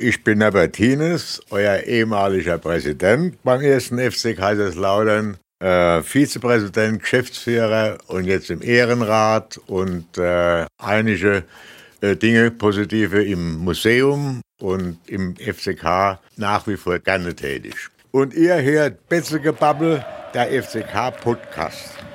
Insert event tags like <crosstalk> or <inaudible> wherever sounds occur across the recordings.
Ich bin Herbert Hines, euer ehemaliger Präsident beim ersten FC Kaiserslautern, äh, Vizepräsident, Geschäftsführer und jetzt im Ehrenrat und äh, einige äh, Dinge, positive im Museum und im FCK nach wie vor gerne tätig. Und ihr hört Betzelgebabbel, der FCK-Podcast.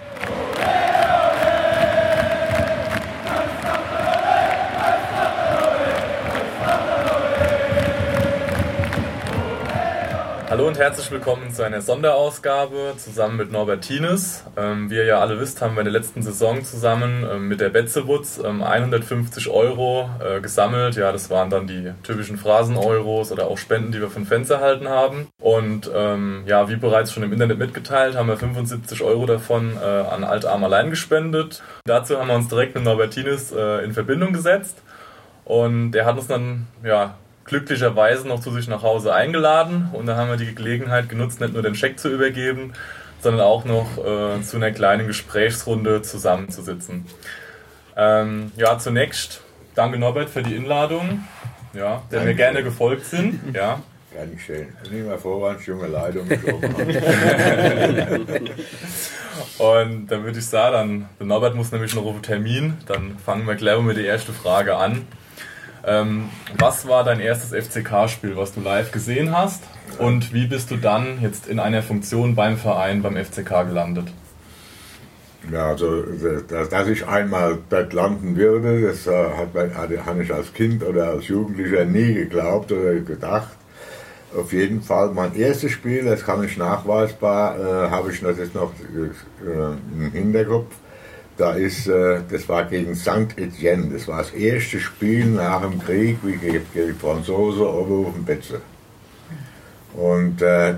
Hallo und herzlich willkommen zu einer Sonderausgabe zusammen mit Norbert Tines. Ähm, wie ihr ja alle wisst, haben wir in der letzten Saison zusammen ähm, mit der Betzewutz ähm, 150 Euro äh, gesammelt. Ja, das waren dann die typischen Phrasen-Euros oder auch Spenden, die wir von Fans erhalten haben. Und ähm, ja, wie bereits schon im Internet mitgeteilt, haben wir 75 Euro davon äh, an Altarm allein gespendet. Dazu haben wir uns direkt mit Norbert Tines äh, in Verbindung gesetzt. Und der hat uns dann ja, glücklicherweise noch zu sich nach Hause eingeladen und da haben wir die Gelegenheit genutzt, nicht nur den Scheck zu übergeben, sondern auch noch äh, zu einer kleinen Gesprächsrunde zusammenzusitzen. Ähm, ja, zunächst danke Norbert für die Einladung, ja, der mir gerne gefolgt sind. Ja. Gern geschehen. Nicht mehr Vorwand, junge Leitung. und dann würde ich sagen, dann, der Norbert muss nämlich noch auf Termin, dann fangen wir gleich mit der ersten Frage an. Ähm, was war dein erstes FCK-Spiel, was du live gesehen hast? Und wie bist du dann jetzt in einer Funktion beim Verein, beim FCK gelandet? Ja, also, dass, ich einmal dort landen würde, das äh, hat, hatte ich als Kind oder als Jugendlicher nie geglaubt oder gedacht. Auf jeden Fall mein erstes Spiel, das kann ich nachweisbar, äh, habe ich das jetzt noch äh, im Hinterkopf. Da ist, äh, das war gegen St. Etienne. Das war das erste Spiel nach dem Krieg, wie gegen die Franzosen oben auf dem Betze. Und äh,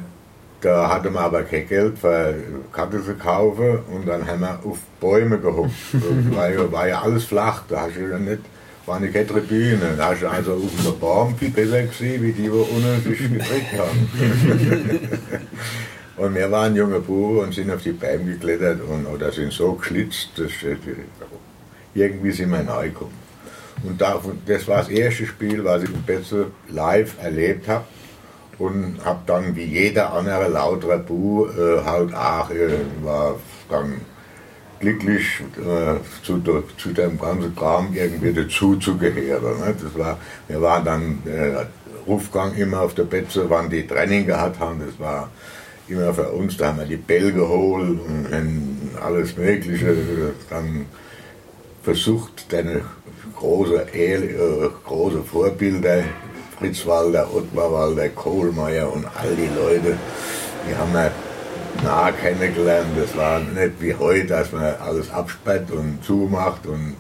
da hatte man aber kein Geld für Karte zu kaufen und dann haben wir auf Bäume gehuckt. <laughs> war, war ja alles flach, da hast du ja nicht, war eine keine Tribüne. Da hast du also auf dem Baum viel besser gesehen, wie die, wo unten sich gedreht haben. <laughs> Und wir waren junge Buben und sind auf die Bäume geklettert und, oder sind so geschlitzt, dass irgendwie sind wir reingekommen. Und da, das war das erste Spiel, was ich in Betzel live erlebt habe. Und habe dann wie jeder andere lautere Bu äh, halt auch, äh, war dann glücklich äh, zu, zu dem ganzen Kram irgendwie dazu zu gehören. Ne? Das war, wir waren dann äh, Rufgang immer auf der Betze, wann die Training gehabt haben. Das war immer für uns, da haben wir die Bell geholt und alles Mögliche. Dann versucht, deine große, äh, große Vorbilder, Fritz Walder, Ottmar Walder, Kohlmeier und all die Leute, die haben wir nah kennengelernt. Das war nicht wie heute, dass man alles absperrt und zumacht. Und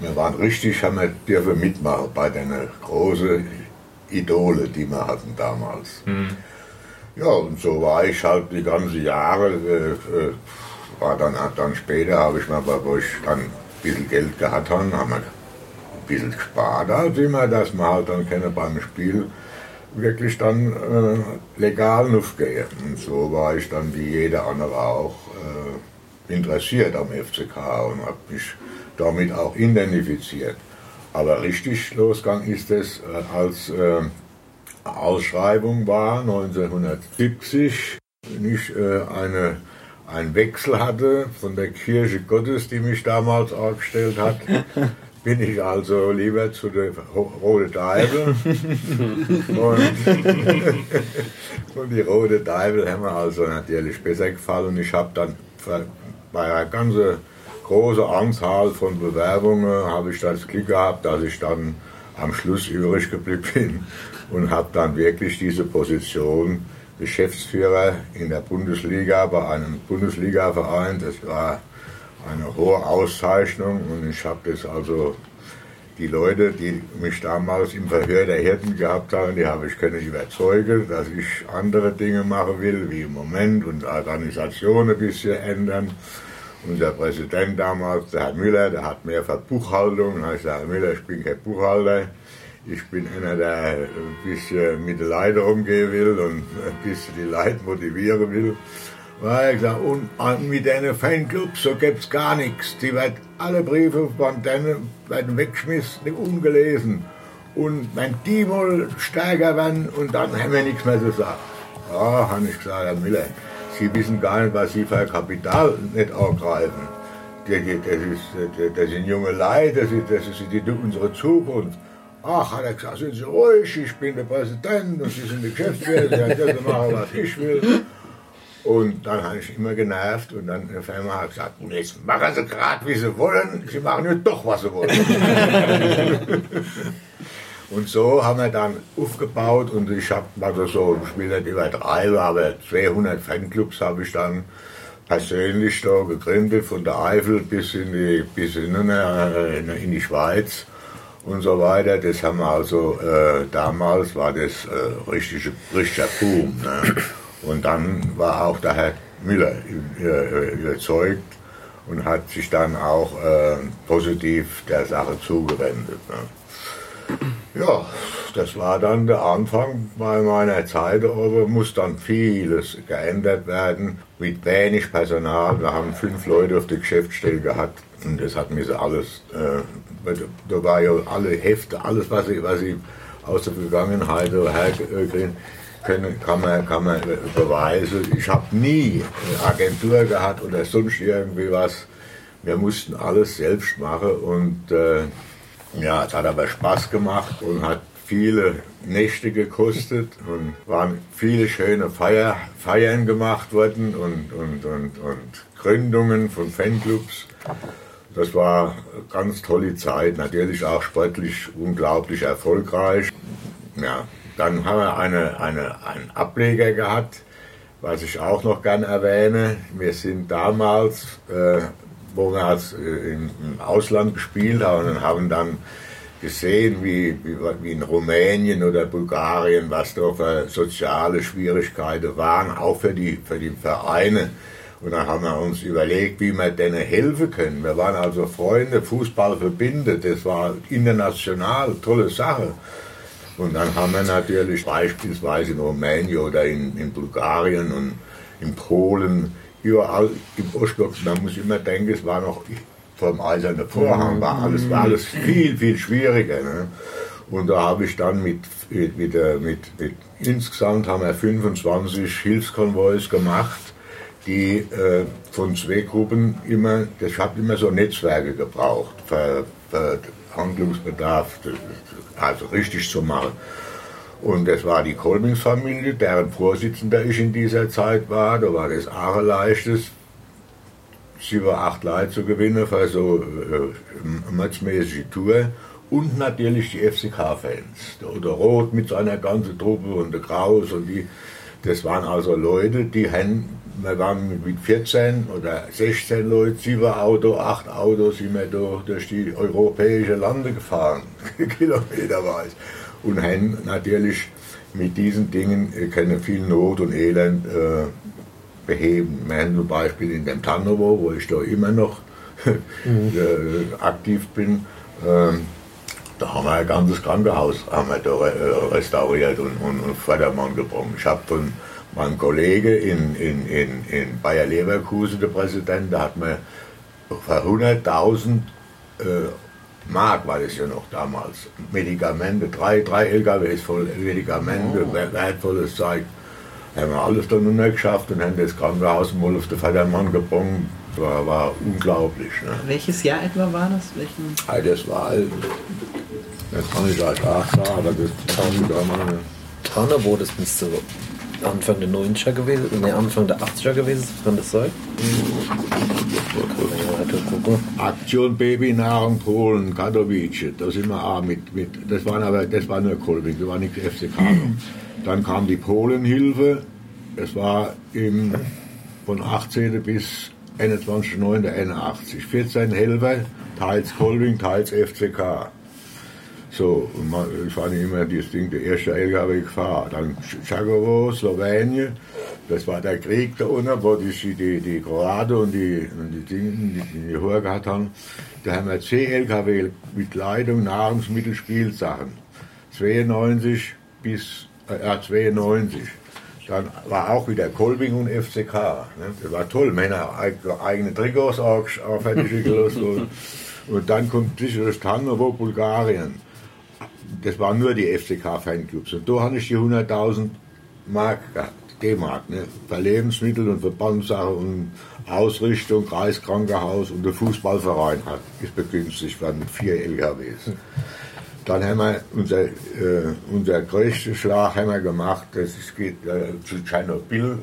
wir waren richtig, haben wir dürfen mitmachen bei den großen Idole, die wir hatten damals. Mhm. Ja, und so war ich halt die ganzen Jahre. Äh, äh, war dann, dann später, habe ich mal, wo ich dann ein bisschen Geld gehabt habe, haben wir ein bisschen gespart, halt immer, dass man halt dann keine beim Spiel wirklich dann äh, legal aufgehen. Und so war ich dann wie jeder andere auch äh, interessiert am FCK und habe mich damit auch identifiziert. Aber richtig losgegangen ist es, äh, als äh, Ausschreibung war 1970, wenn ich äh, eine, einen Wechsel hatte von der Kirche Gottes, die mich damals aufgestellt hat, <laughs> bin ich also lieber zu der Rote Deibel. und, <laughs> und, die Rote Deibel haben mir also natürlich besser gefallen. Und ich habe dann bei einer ganzen großen Anzahl von Bewerbungen habe ich das Glück gehabt, dass ich dann am Schluss übrig geblieben bin und habe dann wirklich diese Position Geschäftsführer in der Bundesliga bei einem Bundesligaverein. Das war eine hohe Auszeichnung und ich habe das also die Leute, die mich damals im Verhör der Hirten gehabt haben, die habe ich können überzeugen, dass ich andere Dinge machen will, wie im Moment und Organisation ein bisschen ändern. Unser Präsident damals, der Herr Müller, der hat mehr für Buchhaltung. Habe ich Herr Müller, ich bin kein Buchhalter. Ich bin einer, der ein bisschen mit den Leuten umgehen will und ein bisschen die Leute motivieren will. Und er gesagt, und mit deinen Fanclubs, so gibt's gar nichts. Die werden alle Briefe von denen werden weggeschmissen, ungelesen. und wenn die mal stärker werden und dann haben wir nichts mehr zu sagen. Ja, habe ich gesagt, Herr Miller, Sie wissen gar nicht, was Sie für Kapital nicht angreifen. Das, ist, das sind junge Leute, das ist, das ist die, unsere Zukunft. Ach, hat er gesagt, sind Sie ruhig, ich bin der Präsident und Sie sind der Geschäftsführer, Sie können machen, was ich will. Und dann habe ich immer genervt und dann auf einmal hat er gesagt, jetzt machen Sie gerade, wie Sie wollen, Sie machen jetzt doch, was Sie wollen. <laughs> und so haben wir dann aufgebaut und ich habe also so, ich will nicht übertreiben, aber 200 Fanclubs habe ich dann persönlich da gegründet, von der Eifel bis in die, bis in, in die Schweiz und so weiter. Das haben wir also, äh, damals war das äh, richtige, richtiger Boom. Ne? Und dann war auch der Herr Müller äh, überzeugt und hat sich dann auch äh, positiv der Sache zugewendet. Ne? Ja, das war dann der Anfang bei meiner Zeit, aber muss dann vieles geändert werden mit wenig Personal. Wir haben fünf Leute auf der Geschäftsstelle gehabt und das hat mir so alles, äh, da war ja alle Hefte, alles was ich, was ich aus der Vergangenheit herkriegen können, kann man, kann man beweisen. Ich habe nie eine Agentur gehabt oder sonst irgendwie was. Wir mussten alles selbst machen und äh, ja, es hat aber Spaß gemacht und hat viele Nächte gekostet und waren viele schöne Feier, Feiern gemacht worden und, und, und, und Gründungen von Fanclubs. Das war eine ganz tolle Zeit, natürlich auch sportlich unglaublich erfolgreich. Ja, dann haben wir eine, eine, einen Ableger gehabt, was ich auch noch gern erwähne. Wir sind damals, äh, wo wir als, äh, im, Ausland gespielt und haben dann gesehen, wie, wie, wie, in Rumänien oder Bulgarien, was da für soziale Schwierigkeiten waren, auch für die, für die Vereine. Und dann haben wir uns überlegt, wie wir denen helfen können. Wir waren also Freunde, Fußball verbindet, das war international, tolle Sache. Und dann haben wir natürlich beispielsweise in Rumänien oder in, in Bulgarien und in Polen, überall im Ostblock, man muss immer denken, es war noch vor dem Eisernen Vorhang, war alles, war alles viel, viel schwieriger. Ne? Und da habe ich dann mit, mit, mit, mit, mit, insgesamt haben wir 25 Hilfskonvois gemacht die äh, von zwei Gruppen immer, das hat immer so Netzwerke gebraucht, für, für Handlungsbedarf, also richtig zu machen. Und das war die Kolmings-Familie, deren Vorsitzender ich in dieser Zeit war. Da war das auch leichtes, sieben, acht Leute zu gewinnen für so äh, matchmäßige Tour. Und natürlich die FCK-Fans. Der Roth mit seiner ganzen Truppe und der Kraus und die. Das waren also Leute, die haben wir waren mit 14 oder 16 Leuten, sieben Auto, acht Autos sind wir da durch die europäischen Lande gefahren, <laughs> kilometerweise. Und haben natürlich mit diesen Dingen äh, können viel Not und Elend äh, beheben. Wir haben zum Beispiel in dem Tannowo, wo ich da immer noch mhm. <laughs> aktiv bin, ähm, da haben wir ein ganzes Krankenhaus haben wir da äh, restauriert und, und, und Vordermann gebracht. Ich habe von mein Kollege in, in, in, in Bayer Leverkusen, der Präsident, da hat mir für 100.000 äh, Mark war das ja noch damals, Medikamente, drei, drei LKWs voll Medikamente, oh. wertvolles Zeug. Haben wir alles dann geschafft und haben das Krankenhaus mal auf den Vatermann gebracht. Das war, war unglaublich. Ne? Welches Jahr etwa war das? Welchen? Ja, das war, das kann ich euch auch sagen, aber das kann ich da mal. Tonne, wo das müsste Anfang der 90er gewesen, ne, Anfang der 80er gewesen, kann das sein? Aktion Babynahrung Polen, Katowice, da sind wir auch mit, mit das waren aber, das war nur Kolbing, das war nicht FCK. Dann kam die Polenhilfe, das war im, von 18. bis 21.09.81. 14 Helfer, teils Kolbing, teils FCK. So, und man, ich fand immer das Ding, der erste LKW gefahren. Dann Chagovo, Slowenien, das war der Krieg da unten, wo die, die, die Kroaten und die, und die Dinge, die, die Hohe gehabt haben. Da haben wir 10 LKW mit Leitung, Nahrungsmittel, Spielsachen. 92 bis, äh, 92. Dann war auch wieder Kolbing und FCK. Ne? Das war toll, Männer eigene Trikots auch, auch fertig gelassen. und dann kommt sicher das Tannovo, Bulgarien. Das waren nur die FCK-Fanclubs. Und da hatte ich die 100.000 Mark gehabt, D-Mark, ne? für Lebensmittel und für und Ausrichtung, Kreiskrankenhaus und der Fußballverein hat, ist begünstigt worden mit vier LKWs. Dann haben wir unser, äh, unser größter Schlag haben wir gemacht, das ist, geht äh, zu Tschernobyl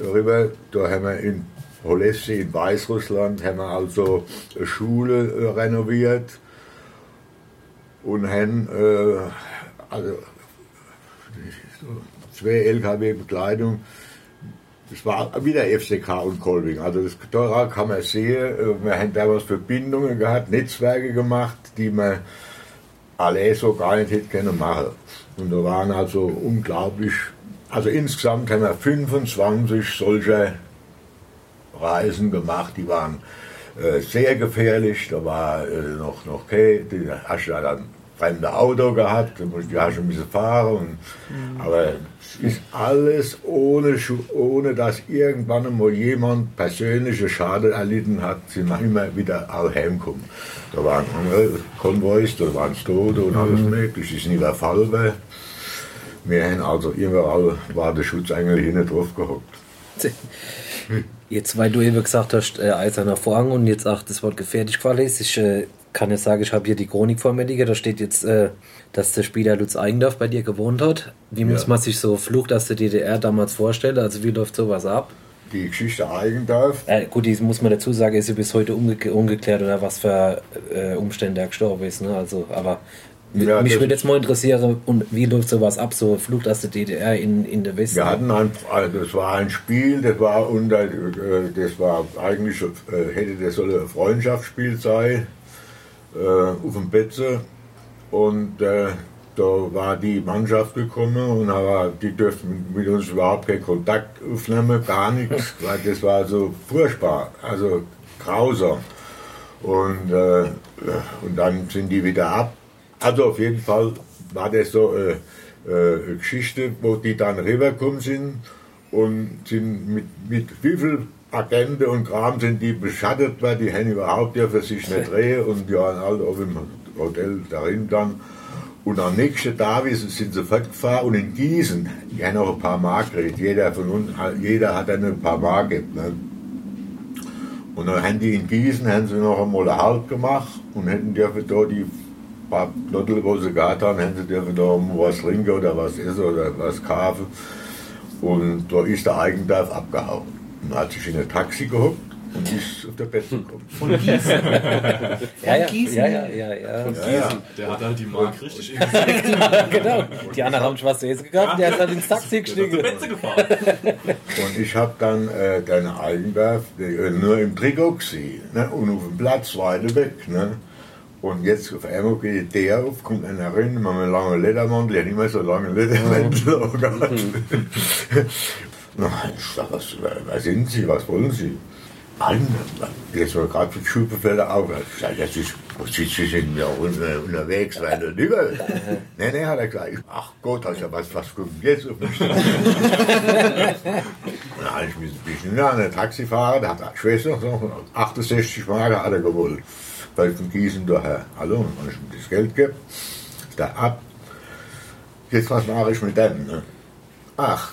rüber. Da haben wir in Holessi in Weißrussland haben wir also eine Schule äh, renoviert und haben äh, also, zwei LKW-Bekleidung. Das war wieder FCK und Kolbing. Also das, daran kann man sehen, äh, wir haben damals Verbindungen gehabt, Netzwerke gemacht, die man alle so gar nicht hätte können machen. Und da waren also unglaublich, also insgesamt haben wir 25 solcher Reisen gemacht, die waren äh, sehr gefährlich, da war äh, noch, noch okay, die hast du dann fremde Auto gehabt, da du ja schon ein bisschen fahren. Und, mhm. Aber es ist alles ohne, ohne dass irgendwann mal jemand persönliche Schaden erlitten hat, sind wir immer wieder alle heimgekommen. Da waren Konvois, da waren Tote und alles mhm. mögliche. Das ist nie der Fall, weil wir haben also überall war der Schutz eigentlich nicht drauf gehockt. Jetzt, weil du eben gesagt hast, äh, eiserner Vorhang und jetzt auch das Wort gefährlich gefallen ist, äh, kann jetzt sagen, ich habe hier die Chronik vor mir liegen, da steht jetzt, äh, dass der Spieler Lutz Eigendorf bei dir gewohnt hat. Wie ja. muss man sich so Flucht aus der DDR damals vorstellen? Also wie läuft sowas ab? Die Geschichte Eigendorf? Äh, gut, die muss man dazu sagen, ist ja bis heute unge ungeklärt oder was für äh, Umstände er gestorben ist. Ne? Also, aber ja, Mich würde jetzt mal interessieren, und wie läuft sowas ab, so Flucht aus der DDR in, in der Westen? Wir hatten ein, also das war ein Spiel, das war unter, äh, das war eigentlich, äh, hätte das soll ein Freundschaftsspiel sein, auf dem Betze. Und äh, da war die Mannschaft gekommen und aber die dürften mit uns überhaupt keinen Kontakt aufnehmen, gar nichts, <laughs> weil das war so furchtbar, also grausam. Und, äh, und dann sind die wieder ab also auf jeden Fall war das so eine, äh, äh, eine Geschichte, wo die dann rübergekommen sind und sind mit, mit wie viel Agenten und Kram sind die beschattet worden, die haben überhaupt ja für sich nicht <laughs> drehen und die waren halt auch im Hotel darin dann. Und am nächsten Tag sind sie fortgefahren und in Gießen, die haben auch ein paar Mark gekriegt, jeder von uns, jeder hat dann ein paar Mark gegeben. Ne? Und dann haben die in Gießen haben sie noch einmal einen Halt gemacht und hätten dürfen da die paar Knottel, wo sie gehabt haben, hätten sie dürfen da was trinken oder was essen oder was kaufen. Und da ist der Eigendorf abgehauen. Und hat sich in ein Taxi gehockt und ist auf der Bett gekommen. Von Gießen. <laughs> ja, ja, Gießen. Ja, ja, ja, ja. Von Gießen. Ja, Der hat halt die Mark richtig <laughs> Genau. Die anderen haben schwarze Käse gekauft, der hat dann ins Taxi gestiegen. gefahren. Und ich habe dann äh, den Eigendorf äh, nur im Trikot gesehen. Ne? Und auf dem Platz weiter weg. Ne? Und jetzt auf einmal geht der auf, kommt einer rein, mit einem langen Ledermantel, ja nicht mehr so lange Ledermantel <laughs> mhm. Na, ich sag, was, wer sind Sie, was wollen Sie? Mann, jetzt war gerade die Schubefälle auf. Ich sag, das ist, Sie, Sie sind ja unterwegs, weil du lieber. Nee, nee, hat er gesagt. Ach Gott, also was, was kommt jetzt auf mich? <laughs> Und dann habe ich mich ein bisschen an der Taxifahrer, der hat eine Schwester, 68 Mark hat er gewollt weil von Gießen daher. Hallo, und wenn ich ihm das Geld gebe, ist der ab. Jetzt was mache ich mit dem? Ne? Ach,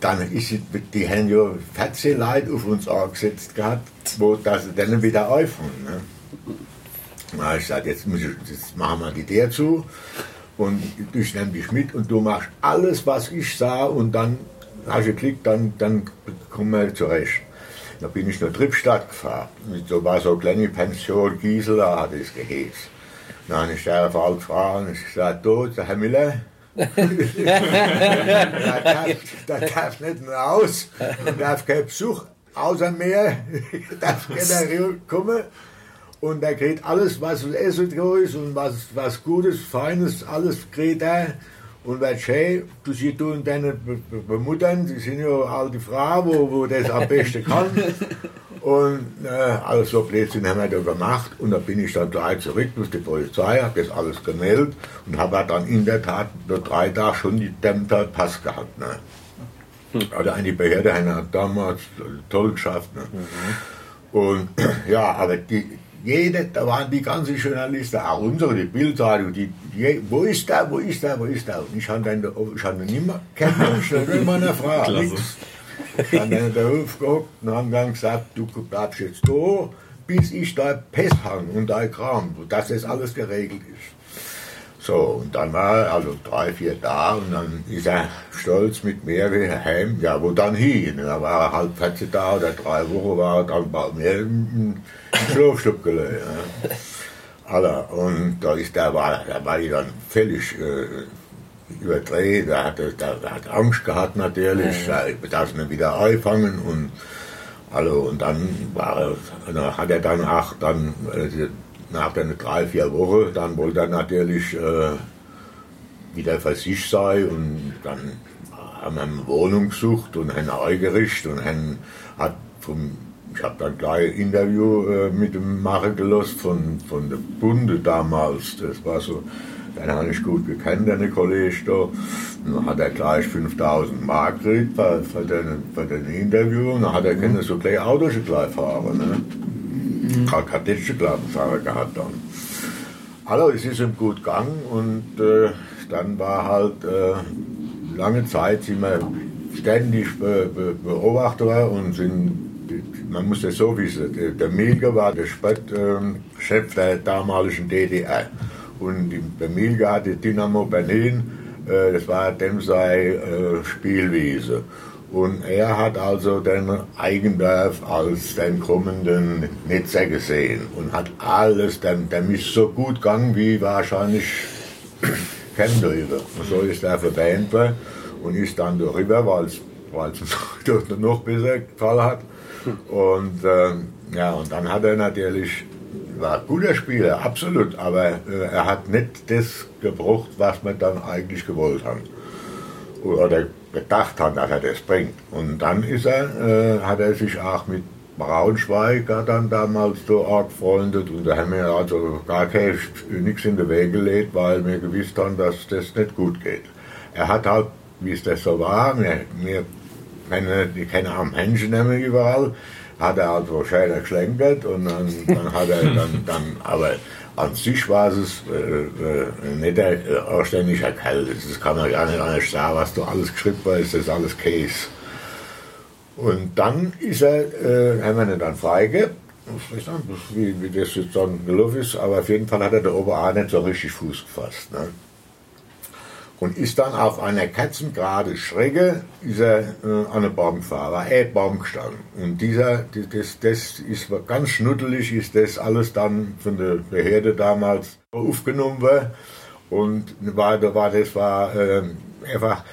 dann ist die, haben ja 14 Leute auf uns angesetzt gehabt, wo das dann wieder aufhören. Ne? Na, ich gesagt, jetzt, jetzt machen wir die der zu und ich nehme dich mit und du machst alles, was ich sah und dann hast du geklickt, dann, dann kommen wir zurecht. Da bin ich nach Trippstadt gefahren. Da war so eine kleine Pension, Gisela hat es geheißen. Dann habe ich der Fall gefragt und ich gesagt, du, Herr Miller, der, darf, nicht mehr aus, der darf keinen Besuch außer mir, darf keiner kommen. Und er kriegt alles, was Essen ist und was, was Gutes, Feines, alles kriegt er. Und was schön, du siehst du und deine Muttern, die sind ja alte Frauen, wo, wo das am besten kann. <laughs> Und äh, alles so Blödsinn haben wir da gemacht. Und da bin ich dann gleich zurück durch die Polizei, habe das alles gemeldet und habe dann in der Tat nur drei Tage schon die Dämmter Pass gehabt. Ne? Hm. Also eine Behörde hat damals toll geschafft. Ne? Mhm. Und <clears throat> ja, aber die, jede, da waren die ganzen Journalisten, auch unsere, die Bildzeitung, die, die, wo ist der, wo ist der, wo ist der? Und ich habe dann, ich habe nicht mehr, kein Mensch, eine <laughs> Frage, nichts. Ich habe dann in der Hof geguckt und haben dann gesagt, du bleibst jetzt da, bis ich da Pest habe und da Kram, dass das alles geregelt ist. So, und dann war er also drei, vier da und dann ist er stolz mit mir heim, ja, wo dann hin? Da war er halb 14 da oder drei Wochen war er dann bei mir im, Schlafstub gelegen. Ja. Alter, und da ist der, war, da war ich dann völlig äh, überdreht, da hat, er, da, da hat Angst gehabt natürlich, ja. da darf ihn wieder einfangen und also, und dann war er, hat er dann auch dann äh, nach den drei, vier Wochen, dann wollte er natürlich äh, wieder für sich sein und dann haben wir eine Wohnung gesucht und ein eingerichtet und ein, hat vom, ich habe dann gleich ein Interview äh, mit dem machen gelassen von, von der Bunde damals, das war so, den habe ich gut gekannt, den Kollege da. Dann hat er gleich 5000 Mark gekriegt für, für, den, für den Interview und dann hat er mhm. so gleich Autos gleich fahren. Ne? Mhm. Kadettenfahrer gehabt dann. Also es ist ihm gut gegangen und äh, dann war halt äh, lange Zeit sind wir ständig be, be, Beobachter und sind, man muss das so wissen, der, Milger war der Sportchef der damaligen DDR und der Milger hatte Dynamo Berlin, äh, das war dem sei äh, Spielwiese. Und er hat also den Eigendorf als den kommenden Netzer gesehen und hat alles, dem, dem ist so gut gegangen wie wahrscheinlich <clears throat> kein Leute. Und so ist er verbänt und ist dann darüber, weil es <laughs> noch besser gefallen hat. Und äh, ja, und dann hat er natürlich, war ein guter Spieler, absolut, aber äh, er hat nicht das gebraucht, was wir dann eigentlich gewollt haben. Oder gedacht hat, dass er das bringt. Und dann ist er, äh, hat er sich auch mit Braunschweiger dann damals so arg gefreundet und da haben wir also gar nichts in den Weg gelegt, weil wir gewusst haben, dass das nicht gut geht. Er hat halt, wie es das so war, wir, wir kennen, die kennen auch Menschen nämlich überall, hat er also schön geschlenkert und dann, dann hat er dann, dann aber an sich war es äh, äh, nicht der äh, anständiger Kerl. Das kann man ja nicht anders sagen, was da alles geschrieben das ist alles Case. Und dann ist er, äh, haben wir ihn dann freigegeben. Wie, wie das jetzt dann gelaufen ist, aber auf jeden Fall hat er der Ober nicht so richtig Fuß gefasst. Ne? Und ist dann auf einer katzengerade Schräge ist er, äh, an den Baum gefahren, war er Baum gestanden. Und dieser, das, das ist ganz schnuddelig, ist das alles dann von der Behörde damals aufgenommen worden. Und war, da war, das war äh, einfach,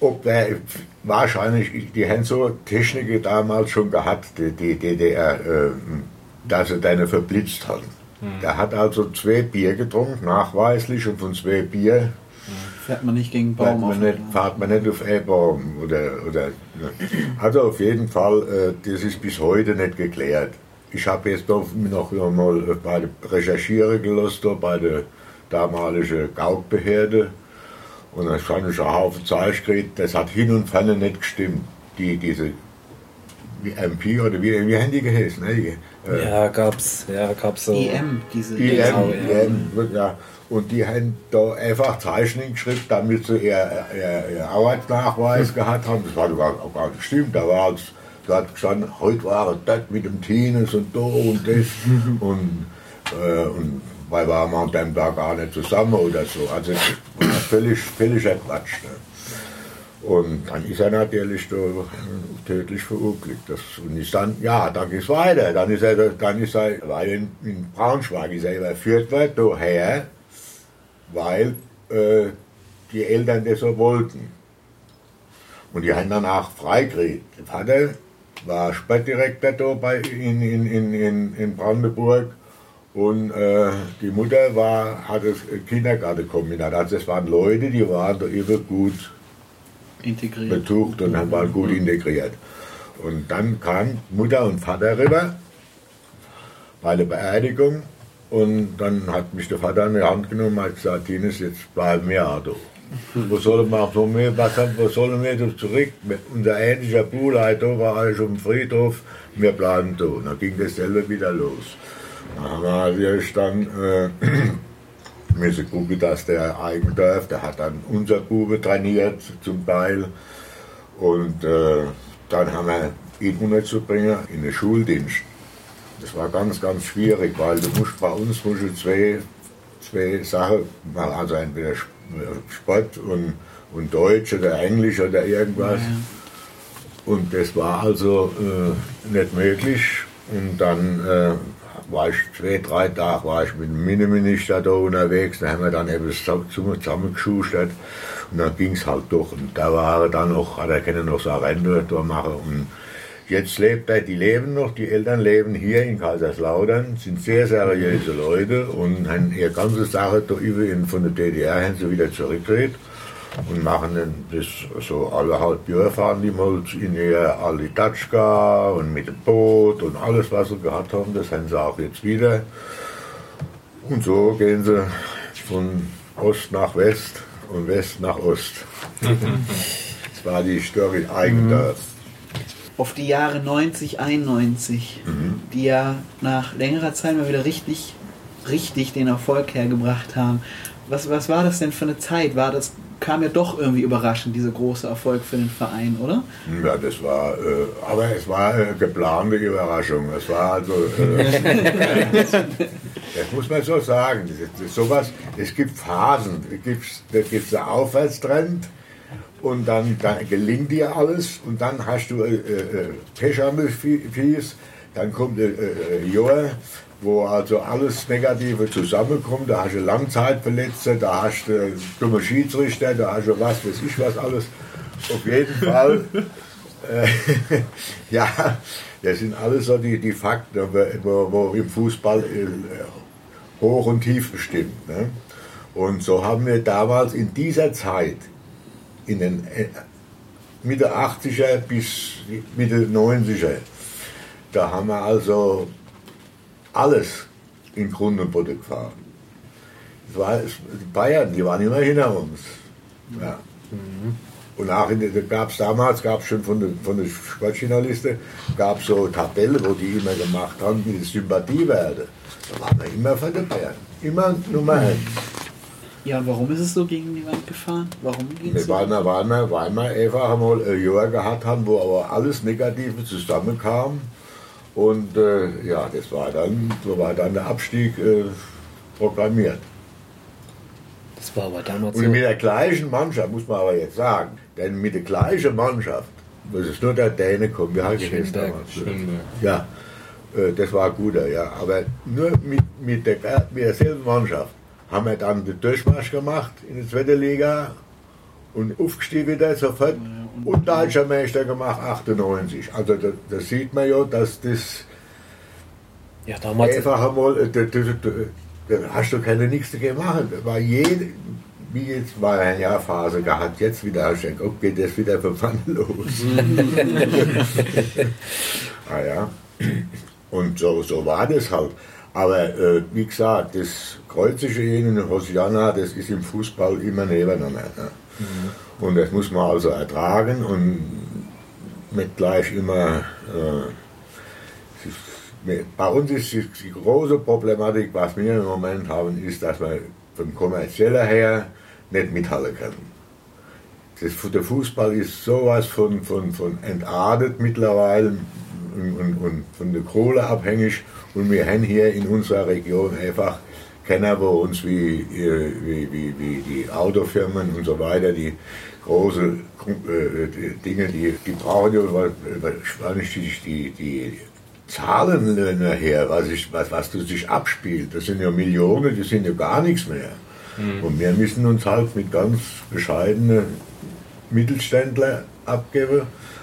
ob der, wahrscheinlich, die haben so Techniken damals schon gehabt, die, die DDR, äh, dass sie deine verblitzt haben. Hm. Der hat also zwei Bier getrunken, nachweislich, und von zwei Bier Fährt man nicht gegen Baum man nicht, Fährt man nicht auf einen Baum. Oder, oder, also auf jeden Fall, äh, das ist bis heute nicht geklärt. Ich habe jetzt noch, noch mal bei der recherchieren gelassen, bei der damaligen Gaukbehörde. Und da habe ich einen Haufen Zeit gekriegt, das hat hin und vorne nicht gestimmt. Die, diese wie MP oder wie, wie haben die geheißen? Ne? Äh, ja, gab's, ja, gab's so. EM, diese EM, EM, EM, ja. Und die haben da einfach Zeichnungen geschrieben, damit sie ihr, ihr, ihr Arbeitsnachweis gehabt haben. Das hat gar, auch gar nicht gestimmt. Da war es, da hat gestanden, heute war das mit dem Tines und da und das. <laughs> und, äh, und weil wir waren dann da gar nicht zusammen oder so. Also völlig, völliger Quatsch. Ne? Und dann ist er natürlich da tödlich verunglückt. Das, und ist dann, ja, dann geht es weiter. Dann ist er, dann ist er, weil in, in Braunschweig ist er überführt worden, daher weil äh, die Eltern das so wollten. Und die haben dann auch freigekriegt. Der Vater war Sportdirektor da bei, in, in, in, in Brandenburg und äh, die Mutter war, hat das Kindergartenkombinat. Also es waren Leute, die waren da immer gut integriert. betucht und dann waren gut integriert. Und dann kam Mutter und Vater rüber bei der Beerdigung und dann hat mich der Vater an die Hand genommen und hat gesagt, Tines, jetzt bleiben wir auch da. Wo sollen wir, wo wir, was, wo sollen wir da zurück? Unser ähnlicher da war auf dem Friedhof, wir bleiben da. Und dann ging das selber wieder los. Da haben wir natürlich dann äh, <clears throat> müssen gucken, dass der Eigendorf, der hat dann unser Bube trainiert zum Teil. Und äh, dann haben wir ihn unterzubringen in den Schuldienst. Das war ganz, ganz schwierig, weil du musst bei uns musst du zwei, zwei Sachen machen, also entweder Sport und, und Deutsch oder Englisch oder irgendwas. Ja. Und das war also äh, nicht möglich. Und dann äh, war ich zwei, drei Tage war ich mit dem Innenminister da unterwegs. Da haben wir dann eben zusammengeschustert. Und dann ging es halt durch. Und da war er dann noch, hat er können noch so eine Rente machen. Und jetzt lebt er, die leben noch, die Eltern leben hier in Kaiserslautern, sind sehr seriöse Leute und haben ihre ganze Sache da über von der DDR haben sie wieder zurückgedreht und machen dann das so alle halb Jahre fahren die mal in ihr Alitatschka und mit dem Boot und alles, was sie gehabt haben, das haben sie auch jetzt wieder. Und so gehen sie von Ost nach West und West nach Ost. <laughs> das war die Story eigentlich. Auf die Jahre 90, 91, mhm. die ja nach längerer Zeit mal wieder richtig, richtig den Erfolg hergebracht haben. Was, was war das denn für eine Zeit? War das kam ja doch irgendwie überraschend, dieser große Erfolg für den Verein, oder? Ja, das war, äh, aber es war eine geplante Überraschung. Es war also, äh, <laughs> das muss man so sagen. Das, das, sowas, es gibt Phasen, da gibt es einen Aufwärtstrend und dann, dann, gelingt dir alles und dann hast du äh, äh, Fies, dann kommt äh, äh, Jahr, wo also alles Negative zusammenkommt. Da hast du Langzeitverletzte, da hast du dumme Schiedsrichter, da hast du was weiß ich was alles. Auf jeden Fall, äh, <laughs> ja, das sind alles so die, die Fakten, wo, wo im Fußball äh, hoch und tief bestimmt. Ne? Und so haben wir damals in dieser Zeit, in den äh, Mitte 80er bis Mitte 90er, da haben wir also alles in Grund und Boden gefahren. War, Bayern, die waren immer hinter uns. Ja. Mhm. Und auch gab es damals, gab es schon von den von der Sportjournalisten, gab so Tabellen, wo die immer gemacht haben, wie die Sympathiewerte. Da waren wir immer von den Bayern. Immer Nummer eins. Ja, warum ist es so gegen die Wand gefahren? Warum ging es so? Weil wir, weil, wir, weil wir einfach einmal ein Jahr gehabt haben, wo aber alles Negative zusammenkam und äh, ja, das war dann, so war dann der Abstieg äh, programmiert. Das war aber damals Und mit der gleichen Mannschaft, muss man aber jetzt sagen, denn mit der gleichen Mannschaft, das ist nur der Däne kommen, wie heißt das damals? Schönberg. Ja, äh, das war guter, ja. Aber nur mit, mit, der, mit derselben Mannschaft haben wir dann den Durchmarsch gemacht in der zweiten Liga und aufgestiegen wieder sofort und deutscher Meister gemacht 98. Also da, da, sieht man ja, dass das ja, damals einfach einmal, äh, da, da, da, hast du keine nichts gemacht. War jede, wie jetzt war eine Jahrphase gehabt, jetzt wieder hast du gedacht, oh, geht das wieder für Pfanne los. <laughs> ah ja. Und so, so war das halt. Aber äh, wie gesagt, das Kreuzische in Hosiana, das ist im Fußball immer nebeneinander. Ne? Mhm. Und das muss man also ertragen und mit gleich immer. Äh, bei uns ist die, die, große Problematik, was wir im Moment haben, ist, dass wir von kommerzieller her nicht mithalten können. Das, der Fußball ist sowas von, von, von entartet mittlerweile und, und, und von der Kohle abhängig und wir haben hier in unserer Region einfach kennen wir uns wie, wie, wie, wie die Autofirmen und so weiter, die große äh, Dinge, die, die brauchen ja wahrscheinlich die, die, die Zahlen her, was, ich, was, was das sich abspielt. Das sind ja Millionen, die sind ja gar nichts mehr. Mhm. Und wir müssen uns halt mit ganz bescheidenen Mittelständler abgeben.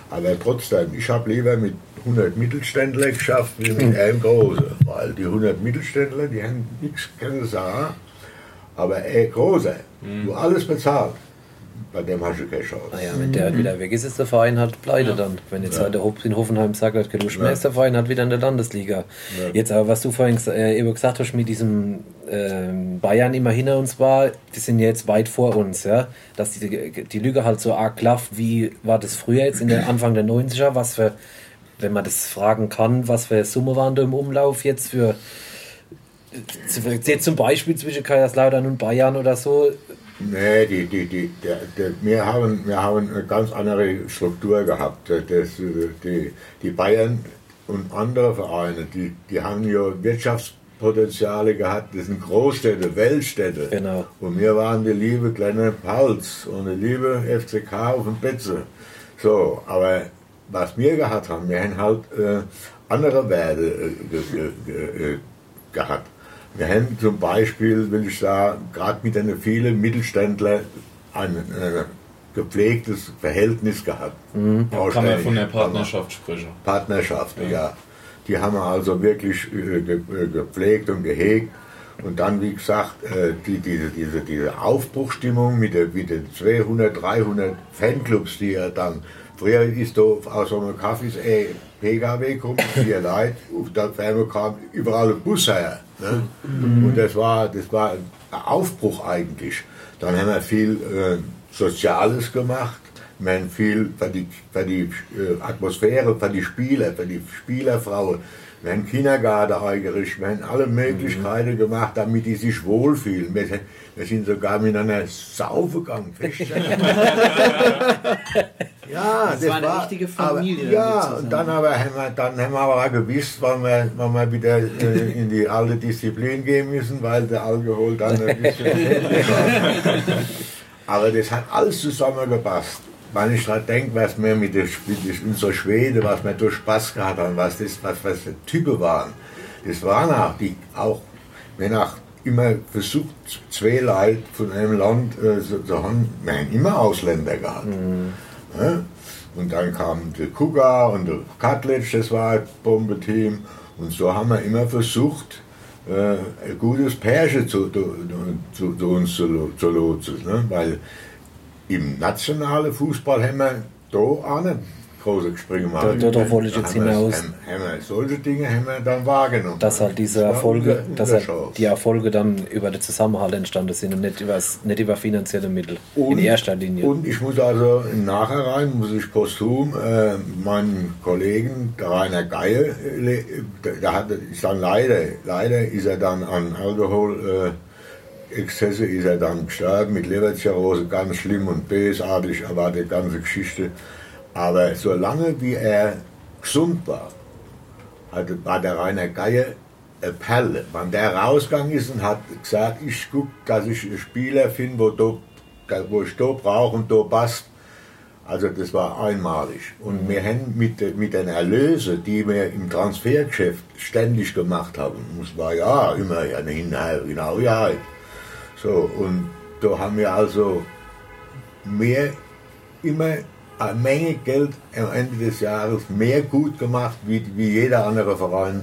Aber trotzdem, ich habe lieber mit 100 Mittelständler geschafft wie mit einem Großen. Weil die 100 Mittelständler, die haben nichts sagen. Aber ein Großer, mhm. du alles bezahlt, bei dem hast du keine Chance. Naja, wenn der halt wieder weg ist, ist der Verein halt pleite ja. dann. Wenn jetzt ja. halt der in Hoffenheim sagt, hat du mehr ist der Verein halt wieder in der Landesliga. Ja. Jetzt aber, was du vorhin äh, eben gesagt hast, mit diesem äh, Bayern immer hinter uns war, die sind jetzt weit vor uns, ja. Dass die, die Lüge halt so arg klafft, wie war das früher jetzt in der Anfang der 90er, was für wenn man das fragen kann, was für Summe waren da im Umlauf jetzt für Jetzt zum Beispiel zwischen Kaiserslautern und Bayern oder so. Nee, die, die, die, der, wir, haben, wir haben eine ganz andere Struktur gehabt. Das, die, die Bayern und andere Vereine, die, die haben ja Wirtschaftspotenziale gehabt. Das sind Großstädte, Weltstädte. Genau. Und wir waren die liebe kleine Pauls und die liebe FCK auf dem Betze. So, aber was wir gehabt haben, wir haben halt äh, andere Werte äh, ge, ge, äh, gehabt. Wir haben zum Beispiel, will ich sagen, gerade mit den vielen Mittelständlern ein äh, gepflegtes Verhältnis gehabt. Mhm. Da kann man von der Partnerschaft sprechen. Partnerschaft, ja. ja. Die haben wir also wirklich äh, äh, gepflegt und gehegt. Und dann, wie gesagt, die, diese, diese, diese Aufbruchstimmung mit, der, mit den 200, 300 Fanclubs, die er dann, früher ist da aus so einem Kaffee, ey, PKW kommt, vier Leute, auf der Ferne kam überall ein Bus her. Ne? Mhm. Und das war, das war ein Aufbruch eigentlich. Dann haben wir viel äh, Soziales gemacht. Wir haben viel für die, für die äh, Atmosphäre, für die Spieler, für die Spielerfrauen. Wir haben Kindergarten eingerichtet, wir haben alle Möglichkeiten mhm. gemacht, damit die sich wohlfühlen. Wir, wir sind sogar miteinander saufen gegangen. <laughs> ja, das, das, war eine war, richtige Familie. Aber, ja, und dann, aber haben wir, dann haben wir aber auch gewusst, wann wir, wann wir wieder äh, in die alte Disziplin gehen müssen, weil der Alkohol dann ein bisschen war. <laughs> <laughs> Aber das hat alles zusammengepasst wenn ich daran denke, was wir mit, der, mit unserer Schwede, was wir durch Spaß gehabt haben, was das, was, was für Typen waren, das waren auch die, auch, wenn auch immer versucht, zwei Leute von einem Land äh, zu, zu haben, wir haben immer Ausländer gehabt. Mhm. Ja? Und dann kam der Kuga und der Katlitsch, das war ein Bombenteam. Und so haben wir immer versucht, äh, ein gutes Pärchen zu, zu, zu, zu uns zu, zu lotsen. Ne? Weil im nationalen Fußball haben wir da auch nicht große Sprünge machen. Da, da, da wollte ich jetzt hinaus. Haben, haben solche Dinge haben wir dann wahrgenommen. Dass halt diese Erfolge, dass halt die Erfolge dann über den Zusammenhalt entstanden sind und nicht über, nicht über finanzielle Mittel und, in erster Linie. Und ich muss also im Nachhinein, muss ich posthum, äh, meinen Kollegen, der Rainer Geier, äh, der hat, ist dann leider, leider ist er dann an Alkohol äh, Exzesse ist er dann gestorben mit Leberzirrhose, ganz schlimm und bösartig, war die ganze Geschichte. Aber solange wie er gesund war, hatte, war der Rainer Geier eine Perle. Wenn der rausgegangen ist und hat gesagt, ich gucke, dass ich einen Spieler finde, wo, do, wo ich da brauche und da passt, also das war einmalig. Und wir haben mit, mit den Erlösen, die wir im Transfergeschäft ständig gemacht haben, muss man ja immer ja, genau ja, so, und da haben wir also mehr, immer eine Menge Geld am Ende des Jahres mehr gut gemacht, wie, wie jeder andere Verein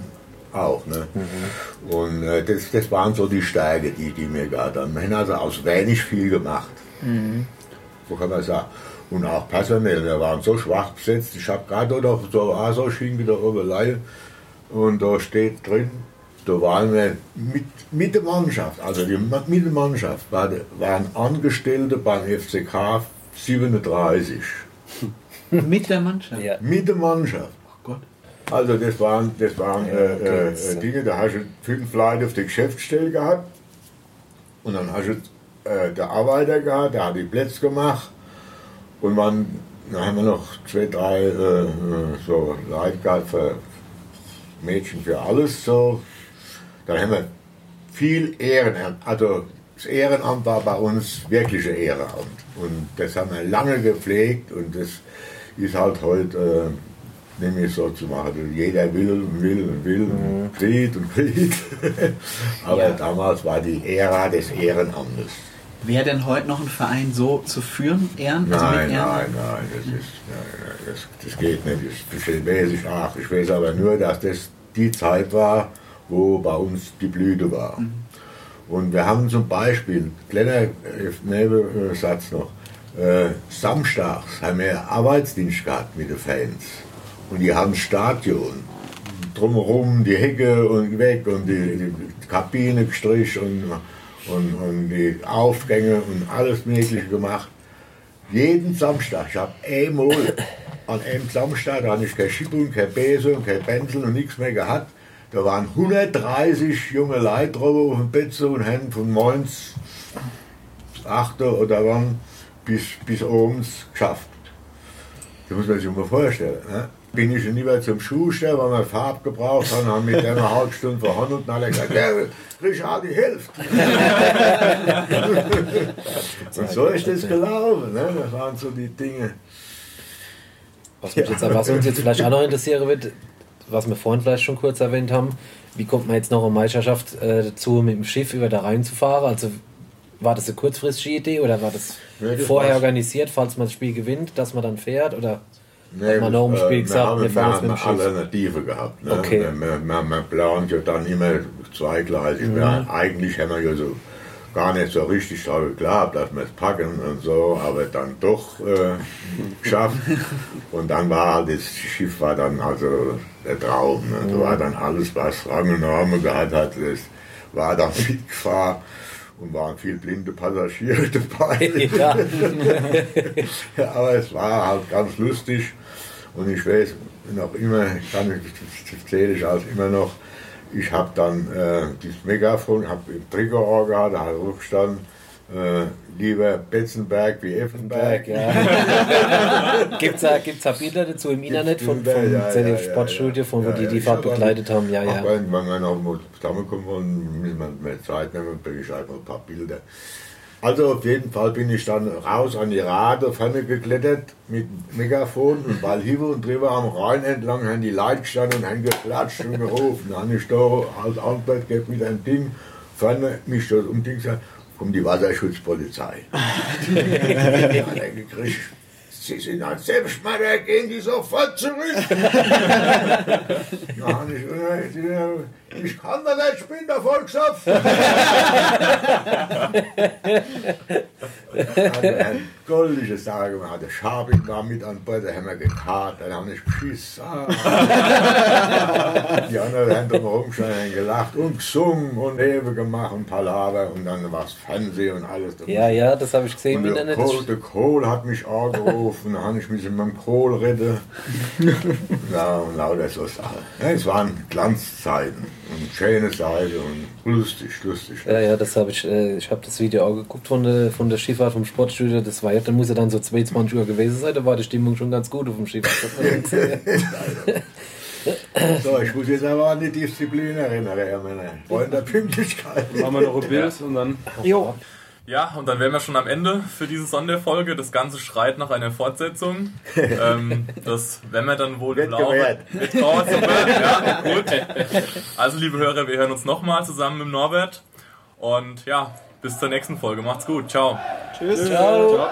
auch. Ne? Mhm. Und äh, das, das waren so die Stärke, die, die mir gerade haben. Wir haben also aus wenig viel gemacht. Mhm. So kann man sagen. Und auch personell, wir waren so schwach besetzt. Ich habe gerade noch so ASO-Schinken da oben und da steht drin, da waren wir mit, mit der Mannschaft, also die, mit der Mannschaft waren Angestellte beim FCK 37. <laughs> mit der Mannschaft? Ja. Mit der Mannschaft. Oh Gott. Also das waren, das waren ja, okay. äh, äh, Dinge, da hast du fünf Leute auf der Geschäftsstelle gehabt und dann hast du äh, der Arbeiter gehabt, der hat die Plätze gemacht und man, dann haben wir noch zwei, drei äh, äh so Leute gehabt für Mädchen für alles so da haben wir viel Ehrenamt, also das Ehrenamt war bei uns wirkliche Ehrenamt. Und das haben wir lange gepflegt und das ist halt heute, äh, nämlich so zu machen. Also jeder will und will und will und mhm. kriegt und kriegt. Aber ja. damals war die Ära des Ehrenamtes. Wäre denn heute noch ein Verein so zu führen, Ehren? Also nein, Ehren? nein, nein, das, ist, nein, das, das geht nicht. Das, das weiß ich auch. Ich weiß aber nur, dass das die Zeit war, wo bei uns die Blüte war. Mhm. Und wir haben zum Beispiel, kleiner Nebensatz noch, äh, samstags haben wir Arbeitsdienst gehabt mit den Fans. Und die haben Stadion. Drumherum die Hecke und weg und die, die Kabine gestrichen und, und, und die Aufgänge und alles Mögliche gemacht. Jeden Samstag, ich habe einmal an einem Samstag, da hatte ich keine Schippung, kein Besen, kein Bändel und nichts mehr gehabt, Da waren 130 junge Leute drauf auf dem Bett so und haben von morgens 8 oder wann bis, bis abends geschafft. Das muss man sich mal vorstellen. Ne? Bin ich schon lieber zum Schuster, weil wir Farbe gebraucht haben, haben mit einer halben Stunde verhandelt und alle gesagt, ja, Richard, die hilft. <laughs> und so ist das gelaufen. Ne? Das waren so die Dinge. Was, mich jetzt, was uns jetzt vielleicht auch noch interessieren wird, was wir vorhin vielleicht schon kurz erwähnt haben, wie kommt man jetzt noch eine Meisterschaft äh, dazu, mit dem Schiff über da Rhein zu fahren? Also war das eine kurzfristige Idee oder war das, Nee, vorher war's. organisiert, falls man das Spiel gewinnt, dass man dann fährt? Oder Nee, hat man nach dem Spiel äh, gesagt, wir fahren wir jetzt mit dem Schiff? Alternative gehabt. Ne? Okay. Wir, wir, wir, wir planen ja dann immer zweigleisig. Mhm. Wir, eigentlich haben wir ja so gar nicht so richtig daran geglaubt, dass wir es packen und so, aber dann doch äh, geschafft. <laughs> Und dann war halt das Schiff war dann also der Traum. Ne? Da war dann alles, was Rang und Namen gehabt hat, das war dann <laughs> Mitgefahr. Und waren viele blinde Passagiere <laughs> dabei. ja. Ja, aber es war halt ganz lustig und ich weiß noch immer, kann ich, das zähle ich als immer noch, ich habe dann äh, dieses Megafon, habe im Trigger gehabt, da hat drauf gestanden, äh, lieber Betzenberg wie Effenberg. <laughs> Ja. gibt's da, gibt's da Bilder dazu im Internet von, vom ja, ZDF ja, ja, Sportstudio, von wo die die Fahrt begleitet haben? Ja, ja. wenn noch mal zusammenkommen wollen, müssen wir mehr Zeit nehmen, bringe ich einfach ein paar Bilder. Also auf jeden Fall bin ich dann raus an die Rade vorne geklettert mit Megafon und weil hier und drüber am Rhein entlang haben die Leute gestanden und haben geklatscht und gerufen. Dann habe ich da als Antwort gegeben mit einem Ding, vorne mich das umding gesagt, kommt die Wasserschutzpolizei. <laughs> ja, dann gekriegt, Sie sind ein Selbstmörder, gehen die sofort zurück. <laughs> Ja, und ich, ich kann da nicht, ich bin der Volkshof. also <laughs> ein goldige Sache gemacht. Der Schabing war mit an Bord, da haben wir gekarrt, dann haben wir geschissen. <laughs> Die anderen haben drumherum schon gelacht und gesungen und Rewe gemacht und Palaver und dann war es Fernsehen und alles. Ja, ja, das habe ich gesehen Und im der Internet. Kohl, der Kohl hat mich angerufen, da habe ich mich mit meinem Kohl rette. <laughs> ja, und lauter so Sachen. Ja, es waren Glanzzeiten und schöne Zeiten und lustig, lustig. Ja, ja, das habe ich, äh, ich habe das Video auch geguckt von der, von der Schifffahrt vom Sportstudio. Das war ja, dann muss ja dann so 22 Uhr gewesen sein, da war die Stimmung schon ganz gut auf dem Schiff. <laughs> So, ich muss jetzt aber an die Disziplin erinnern, Herr Männer. Der Pünktlichkeit. Machen wir noch ein Bild und dann. jo. Ja, und dann wären wir schon am Ende für diese Sonderfolge. Das Ganze schreit nach einer Fortsetzung. <laughs> ähm, das werden wir dann wohl Wird im Laufe- gewährt. Wird gewährt, ja, gut. Also, liebe Hörer, wir hören uns nochmal zusammen mit Norbert. Und ja, bis zur nächsten Folge. Macht's gut. Ciao. Tschüss. Ciao. Ciao.